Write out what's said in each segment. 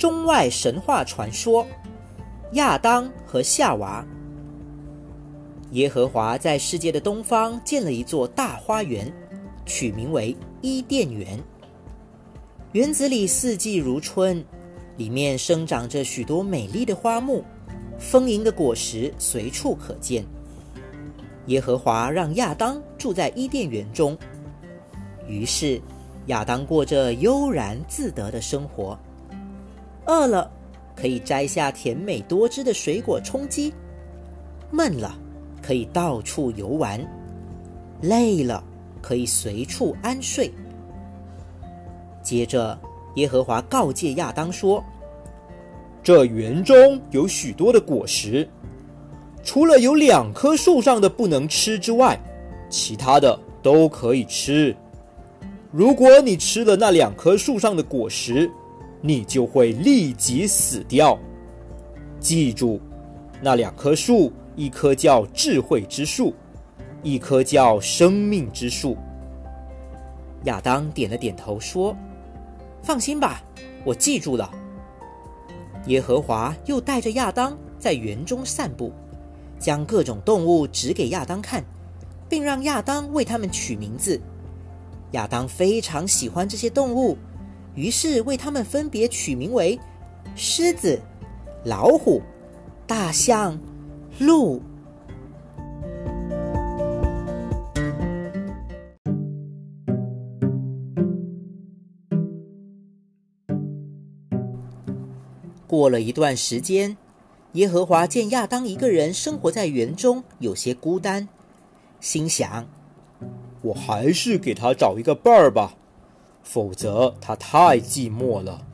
中外神话传说：亚当和夏娃。耶和华在世界的东方建了一座大花园，取名为伊甸园。园子里四季如春，里面生长着许多美丽的花木，丰盈的果实随处可见。耶和华让亚当住在伊甸园中，于是亚当过着悠然自得的生活。饿了，可以摘下甜美多汁的水果充饥；闷了，可以到处游玩；累了，可以随处安睡。接着，耶和华告诫亚当说：“这园中有许多的果实，除了有两棵树上的不能吃之外，其他的都可以吃。如果你吃了那两棵树上的果实，你就会立即死掉。记住，那两棵树，一棵叫智慧之树，一棵叫生命之树。”亚当点了点头说。放心吧，我记住了。耶和华又带着亚当在园中散步，将各种动物指给亚当看，并让亚当为他们取名字。亚当非常喜欢这些动物，于是为它们分别取名为狮子、老虎、大象、鹿。过了一段时间，耶和华见亚当一个人生活在园中，有些孤单，心想：“我还是给他找一个伴儿吧，否则他太寂寞了。”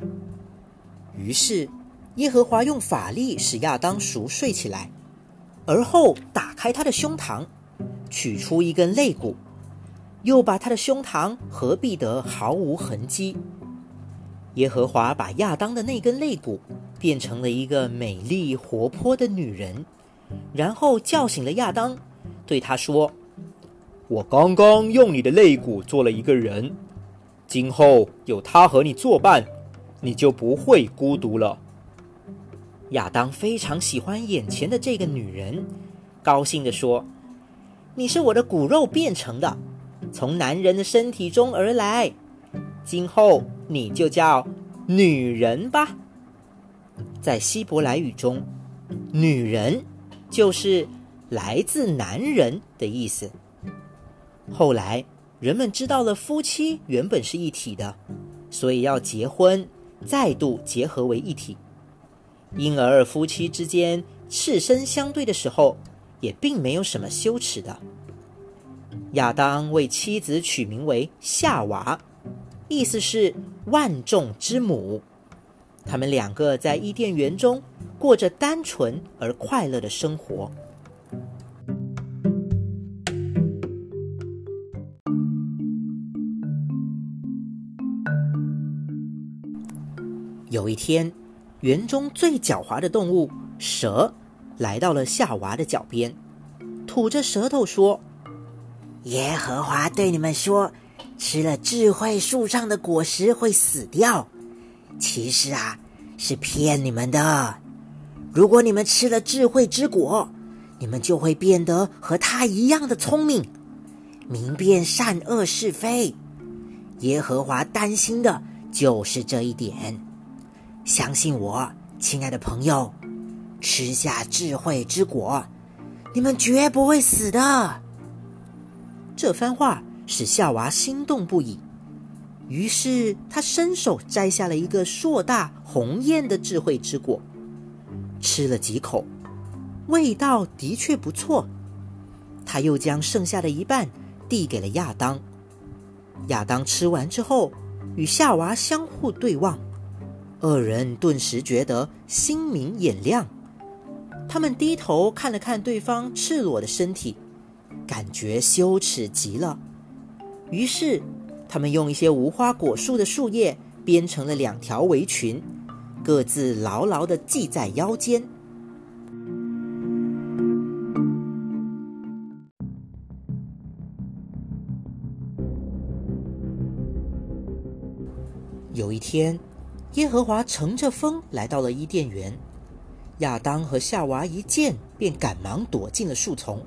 于是，耶和华用法力使亚当熟睡起来，而后打开他的胸膛，取出一根肋骨，又把他的胸膛合闭得毫无痕迹。耶和华把亚当的那根肋骨变成了一个美丽活泼的女人，然后叫醒了亚当，对他说：“我刚刚用你的肋骨做了一个人，今后有他和你作伴，你就不会孤独了。”亚当非常喜欢眼前的这个女人，高兴地说：“你是我的骨肉变成的，从男人的身体中而来。”今后你就叫女人吧。在希伯来语中，“女人”就是来自男人的意思。后来人们知道了夫妻原本是一体的，所以要结婚，再度结合为一体。因而夫妻之间赤身相对的时候，也并没有什么羞耻的。亚当为妻子取名为夏娃。意思是万众之母，他们两个在伊甸园中过着单纯而快乐的生活。有一天，园中最狡猾的动物蛇来到了夏娃的脚边，吐着舌头说：“耶和华对你们说。”吃了智慧树上的果实会死掉，其实啊是骗你们的。如果你们吃了智慧之果，你们就会变得和他一样的聪明，明辨善恶是非。耶和华担心的就是这一点。相信我，亲爱的朋友，吃下智慧之果，你们绝不会死的。这番话。使夏娃心动不已，于是他伸手摘下了一个硕大红艳的智慧之果，吃了几口，味道的确不错。他又将剩下的一半递给了亚当。亚当吃完之后，与夏娃相互对望，二人顿时觉得心明眼亮。他们低头看了看对方赤裸的身体，感觉羞耻极了。于是，他们用一些无花果树的树叶编成了两条围裙，各自牢牢的系在腰间。有一天，耶和华乘着风来到了伊甸园，亚当和夏娃一见便赶忙躲进了树丛。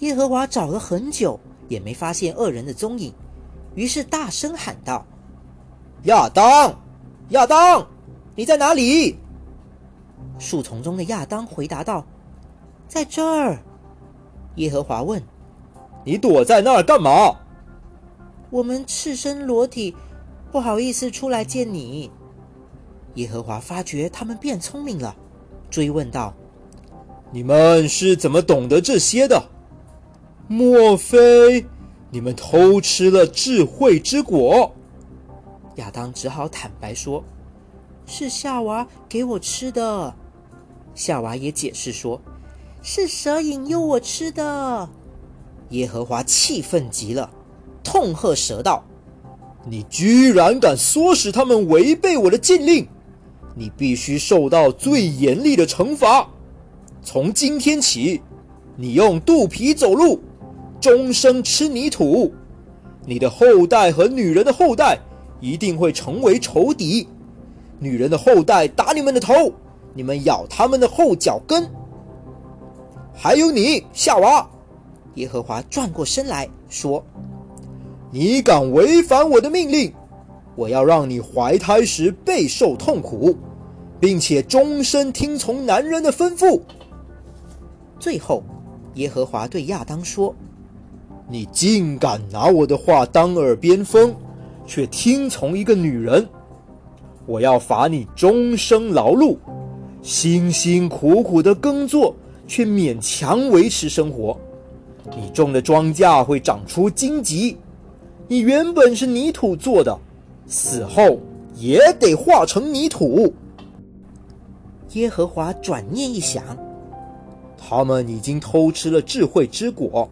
耶和华找了很久，也没发现二人的踪影，于是大声喊道：“亚当，亚当，你在哪里？”树丛中的亚当回答道：“在这儿。”耶和华问：“你躲在那儿干嘛？”“我们赤身裸体，不好意思出来见你。”耶和华发觉他们变聪明了，追问道：“你们是怎么懂得这些的？莫非你们偷吃了智慧之果？”亚当只好坦白说：“是夏娃给我吃的。”夏娃也解释说：“是蛇引诱我吃的。”耶和华气愤极了，痛喝蛇道：“你居然敢唆使他们违背我的禁令！”你必须受到最严厉的惩罚。从今天起，你用肚皮走路，终生吃泥土。你的后代和女人的后代一定会成为仇敌。女人的后代打你们的头，你们咬他们的后脚跟。还有你，夏娃。耶和华转过身来说：“你敢违反我的命令？”我要让你怀胎时备受痛苦，并且终身听从男人的吩咐。最后，耶和华对亚当说：“你竟敢拿我的话当耳边风，却听从一个女人！我要罚你终生劳碌，辛辛苦苦的耕作，却勉强维持生活。你种的庄稼会长出荆棘，你原本是泥土做的。”死后也得化成泥土。耶和华转念一想，他们已经偷吃了智慧之果，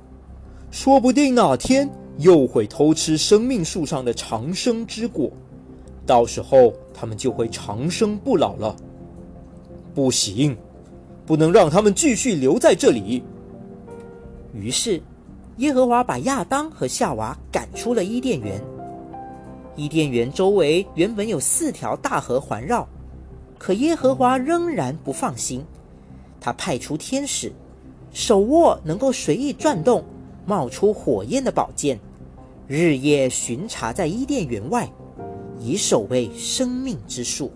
说不定哪天又会偷吃生命树上的长生之果，到时候他们就会长生不老了。不行，不能让他们继续留在这里。于是，耶和华把亚当和夏娃赶出了伊甸园。伊甸园周围原本有四条大河环绕，可耶和华仍然不放心。他派出天使，手握能够随意转动、冒出火焰的宝剑，日夜巡查在伊甸园外，以守卫生命之树。